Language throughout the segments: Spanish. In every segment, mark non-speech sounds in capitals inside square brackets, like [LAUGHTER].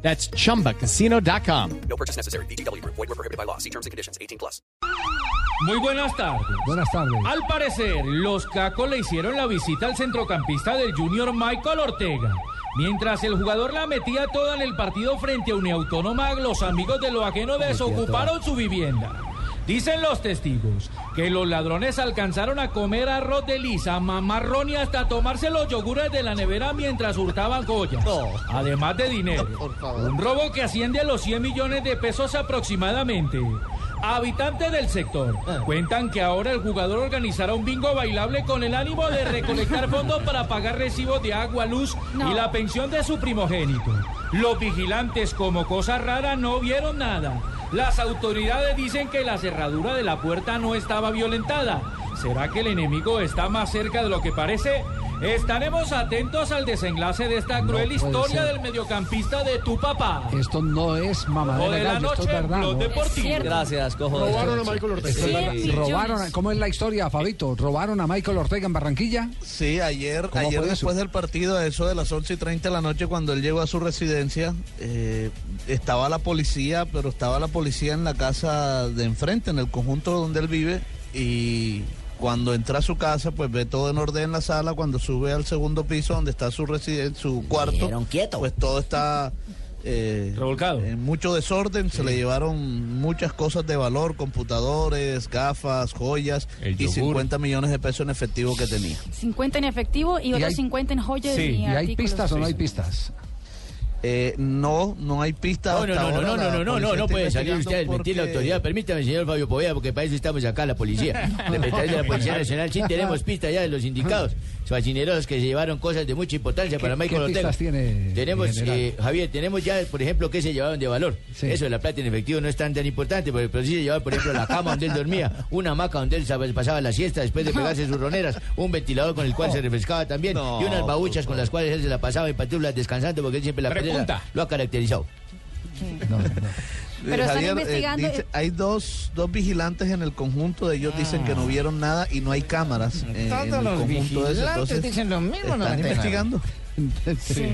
That's chumbacasino.com. No purchase necessary. BGW. Void were prohibited by law. See terms and conditions. 18 plus. Muy buenas tardes. Buenas tardes. Al parecer, los cacos le hicieron la visita al centrocampista del Junior Michael Ortega. Mientras el jugador la metía toda en el partido frente a Uniautónoma, los amigos de lo ajeno desocuparon su vivienda. Dicen los testigos que los ladrones alcanzaron a comer arroz de lisa, mamarrón y hasta tomarse los yogures de la nevera mientras hurtaban joyas. Además de dinero. [LAUGHS] Un robo que asciende a los 100 millones de pesos aproximadamente. Habitantes del sector cuentan que ahora el jugador organizará un bingo bailable con el ánimo de recolectar [LAUGHS] fondos para pagar recibos de agua, luz y la pensión de su primogénito. Los vigilantes, como cosa rara, no vieron nada. Las autoridades dicen que la cerradura de la puerta no estaba violentada. ¿Será que el enemigo está más cerca de lo que parece? Estaremos atentos al desenlace de esta cruel historia ser. del mediocampista de tu papá. Esto no es mamadera de de la gallo, esto noche, es verdad. Gracias, cojo. Robaron a Michael Ortega. Sí, Robaron. ¿Cómo es la historia, Fabito? ¿Robaron a Michael Ortega en Barranquilla? Sí, ayer, ¿Cómo ayer fue después eso? del partido, a eso de las 11 y 30 de la noche, cuando él llegó a su residencia, eh, estaba la policía, pero estaba la policía en la casa de enfrente, en el conjunto donde él vive, y cuando entra a su casa, pues ve todo en orden en la sala, cuando sube al segundo piso, donde está su residencia, su cuarto, quieto. pues todo está... eh, Revolcado. En mucho desorden, se le llevaron muchas cosas de valor, computadores, gafas, joyas y yogur. 50 millones de pesos en efectivo que tenía. 50 en efectivo y, otros hay- 50 en joyas Sí, y, ¿Y hay pistas o no hay pistas? Eh, no, no hay pista. No, no, hasta no, no, ahora. no, no, no, no, no puede salir usted a mentir la porque- autoridad. Permítame, señor Fabio Poveda, porque para eso estamos acá, la policía. [LAUGHS] Representantes de la Policía Nacional, sí tenemos pistas ya de los indicados. Facineros que se llevaron cosas de mucha importancia para ¿Qué- Michael qué Ortega. pistas tiene, Tenemos, general? eh, Javier, tenemos ya, por ejemplo, que se llevaron de valor. Sí. Eso de la plata en efectivo no es tan tan importante, pero, pero sí se llevaron, por ejemplo, la cama donde él dormía, una hamaca donde él sab- pasaba la siesta después de pegarse sus roneras, un ventilador con el cual se refrescaba también, No, y unas babuchas con las cuales él se la pasaba en pantuflas descansando, porque él siempre la Lo ha caracterizado. No, no. [LAUGHS] Pero están Javier, eh, investigando- dice- hay dos, dos vigilantes en el conjunto, ellos dicen que no vieron nada y no hay cámaras eh, en el Todos los conjunto ese. vigilantes Entonces, dicen lo mismo, no están me investigando. [LAUGHS] Sí.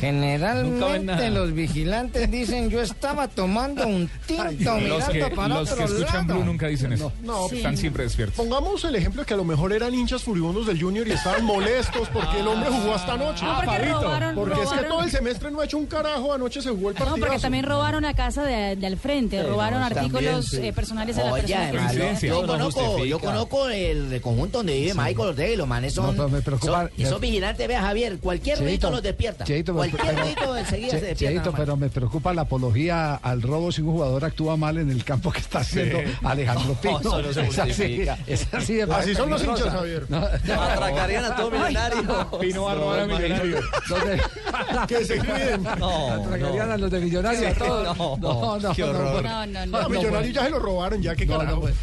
Generalmente los vigilantes dicen yo estaba tomando un tinto mirando Los que, para los otro que escuchan lado. Blue nunca dicen eso. No, Sí. Están siempre despiertos. Pongamos el ejemplo de que a lo mejor eran hinchas furibundos del Junior y estaban molestos porque el hombre jugó hasta anoche. No, porque robaron, Porque es que robaron- todo el semestre no ha hecho un carajo, anoche se jugó el No, partido. porque también robaron la casa de, de al frente, robaron artículos eh, personales de la persona además, yo- No conozco, justifica. yo conozco el conjunto donde vive Michael Ortega y los manes son, No, pero me preocupa- son- esos vigilantes, vea Javier, cualquier Cheito, los despierta. Cheito, pero- cualquier pero- enseguida se Che- despierta. Cheito, pero me preocupa la apología al robo si un jugador actúa mal en el campo que está haciendo Alejandro Pino. no se es así, es así, de Así son los hinchas, Javier. No, no, Atracarían a todo millonario. Pino va a robar a Millonario. Que se cuiden. Atracarían a los de Millonarios a todos. No, no, Qué no, horror. No, no, no. A Millonario ya se lo robaron, ya que no, no, carajo. pues.